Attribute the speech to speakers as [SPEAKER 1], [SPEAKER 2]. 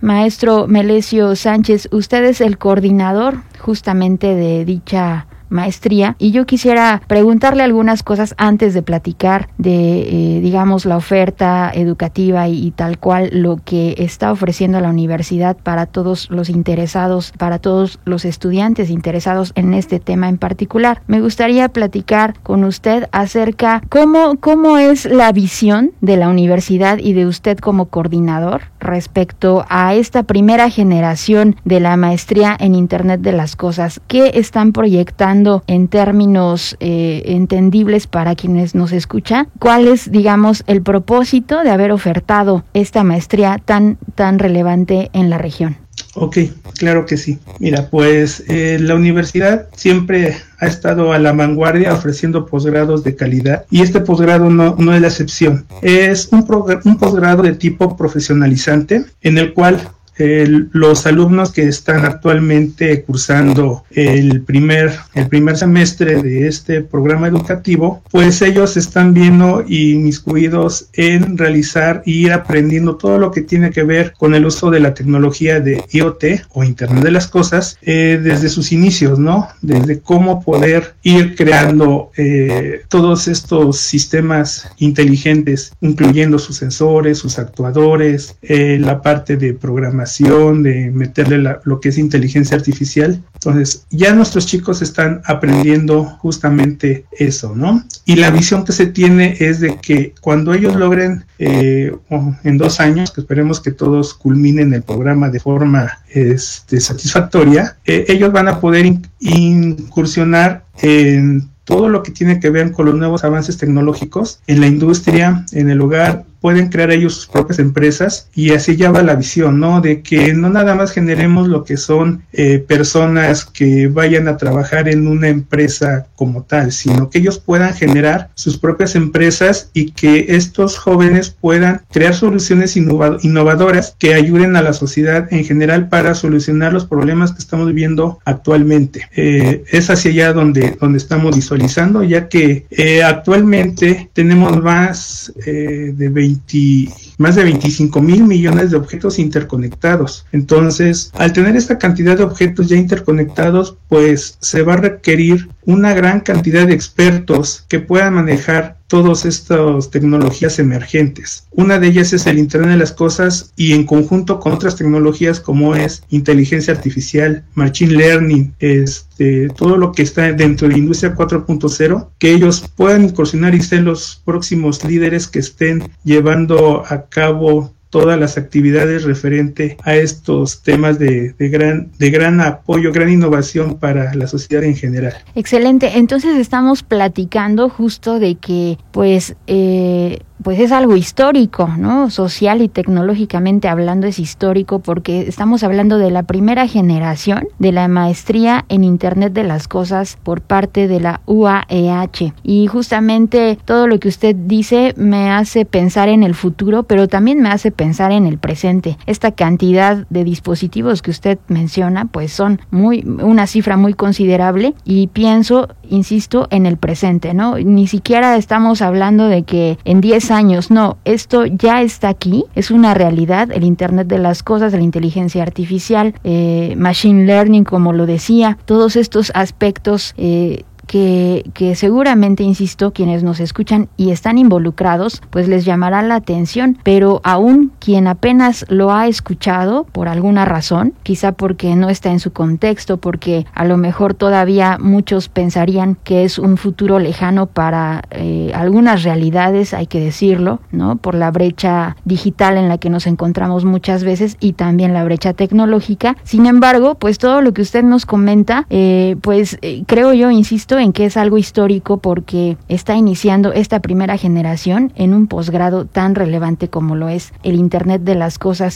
[SPEAKER 1] Maestro Melesio Sánchez, usted es el coordinador justamente de dicha maestría y yo quisiera preguntarle algunas cosas antes de platicar de, eh, digamos, la oferta educativa y, tal cual lo que está ofreciendo la universidad para todos los interesados, para todos los estudiantes interesados en este tema en particular. Me gustaría platicar con usted acerca cómo, cómo es la visión de la universidad y de usted como coordinador respecto a esta primera generación de la maestría en Internet de las Cosas. ¿Qué están proyectando? en términos eh, entendibles para quienes nos escuchan, cuál es, digamos, el propósito de haber ofertado esta maestría tan, tan relevante en la región.
[SPEAKER 2] Ok, claro que sí. Mira, pues eh, la universidad siempre ha estado a la vanguardia ofreciendo posgrados de calidad y este posgrado no, es la excepción. Es un, un posgrado de tipo profesionalizante en el cual los alumnos que están actualmente cursando el primer, el primer semestre de este programa educativo, pues ellos están viendo y inmiscuidos en realizar y ir aprendiendo todo lo que tiene que ver con el uso de la tecnología de IoT o Internet de las Cosas eh, desde sus inicios, ¿no? Desde cómo poder ir creando eh, todos estos sistemas inteligentes, incluyendo sus sensores, sus actuadores, eh, la parte de programación de meterle lo que es inteligencia artificial. Entonces, ya nuestros chicos están aprendiendo justamente eso, ¿no? Y la visión que se tiene es de que cuando ellos logren eh, en dos años, que esperemos que todos culminen el programa de forma este, satisfactoria, eh, ellos van a poder incursionar en todo lo que tiene que ver con los nuevos avances tecnológicos en la industria, en el hogar, pueden crear ellos sus propias empresas y así ya va la visión, ¿no? De que no nada más generemos lo que son eh, personas que vayan a trabajar en una empresa como tal, sino que ellos puedan generar sus propias empresas y que estos jóvenes puedan crear soluciones innovadoras que ayuden a la sociedad en general para solucionar los problemas que estamos viviendo actualmente. Eh, es hacia allá donde, donde estamos visualizando, ya que eh, actualmente tenemos más de 20 más de 25 mil millones de objetos interconectados. Entonces, al tener esta cantidad de objetos ya interconectados, pues se va a requerir una gran cantidad de expertos que puedan manejar todas estas tecnologías emergentes. Una de ellas es el Internet de las Cosas y en conjunto con otras tecnologías como es inteligencia artificial, machine learning, este, todo lo que está dentro de industria 4.0, que ellos puedan incursionar y ser los próximos líderes que estén llevando a cabo todas las actividades referente a estos temas de, de, gran, de gran apoyo, gran innovación para la sociedad en general.
[SPEAKER 1] Excelente. Entonces estamos platicando justo de que, pues, eh, pues es algo histórico, ¿no? Social y tecnológicamente hablando es histórico porque estamos hablando de la primera generación de la maestría en Internet de las Cosas por parte de la UAEH. Y justamente todo lo que usted dice me hace pensar en el futuro, pero también me hace pensar en el presente. Esta cantidad de dispositivos que usted menciona, pues son muy una cifra muy considerable y pienso, insisto, en el presente, ¿no? Ni siquiera estamos hablando de que en 10 años. No, esto ya está aquí, es una realidad, el Internet de las Cosas, la inteligencia artificial, eh, machine learning, como lo decía, todos estos aspectos eh, que, que seguramente, insisto, quienes nos escuchan y están involucrados, pues les llamará la atención, pero aún quien apenas lo ha escuchado por alguna razón, quizá porque no está en su contexto, porque a lo mejor todavía muchos pensarían que es un futuro lejano para eh, algunas realidades, hay que decirlo, ¿no? Por la brecha digital en la que nos encontramos muchas veces y también la brecha tecnológica. Sin embargo, pues todo lo que usted nos comenta, eh, pues eh, creo yo, insisto, en que es algo histórico porque está iniciando esta primera generación en un posgrado tan relevante como lo es el Internet de las Cosas.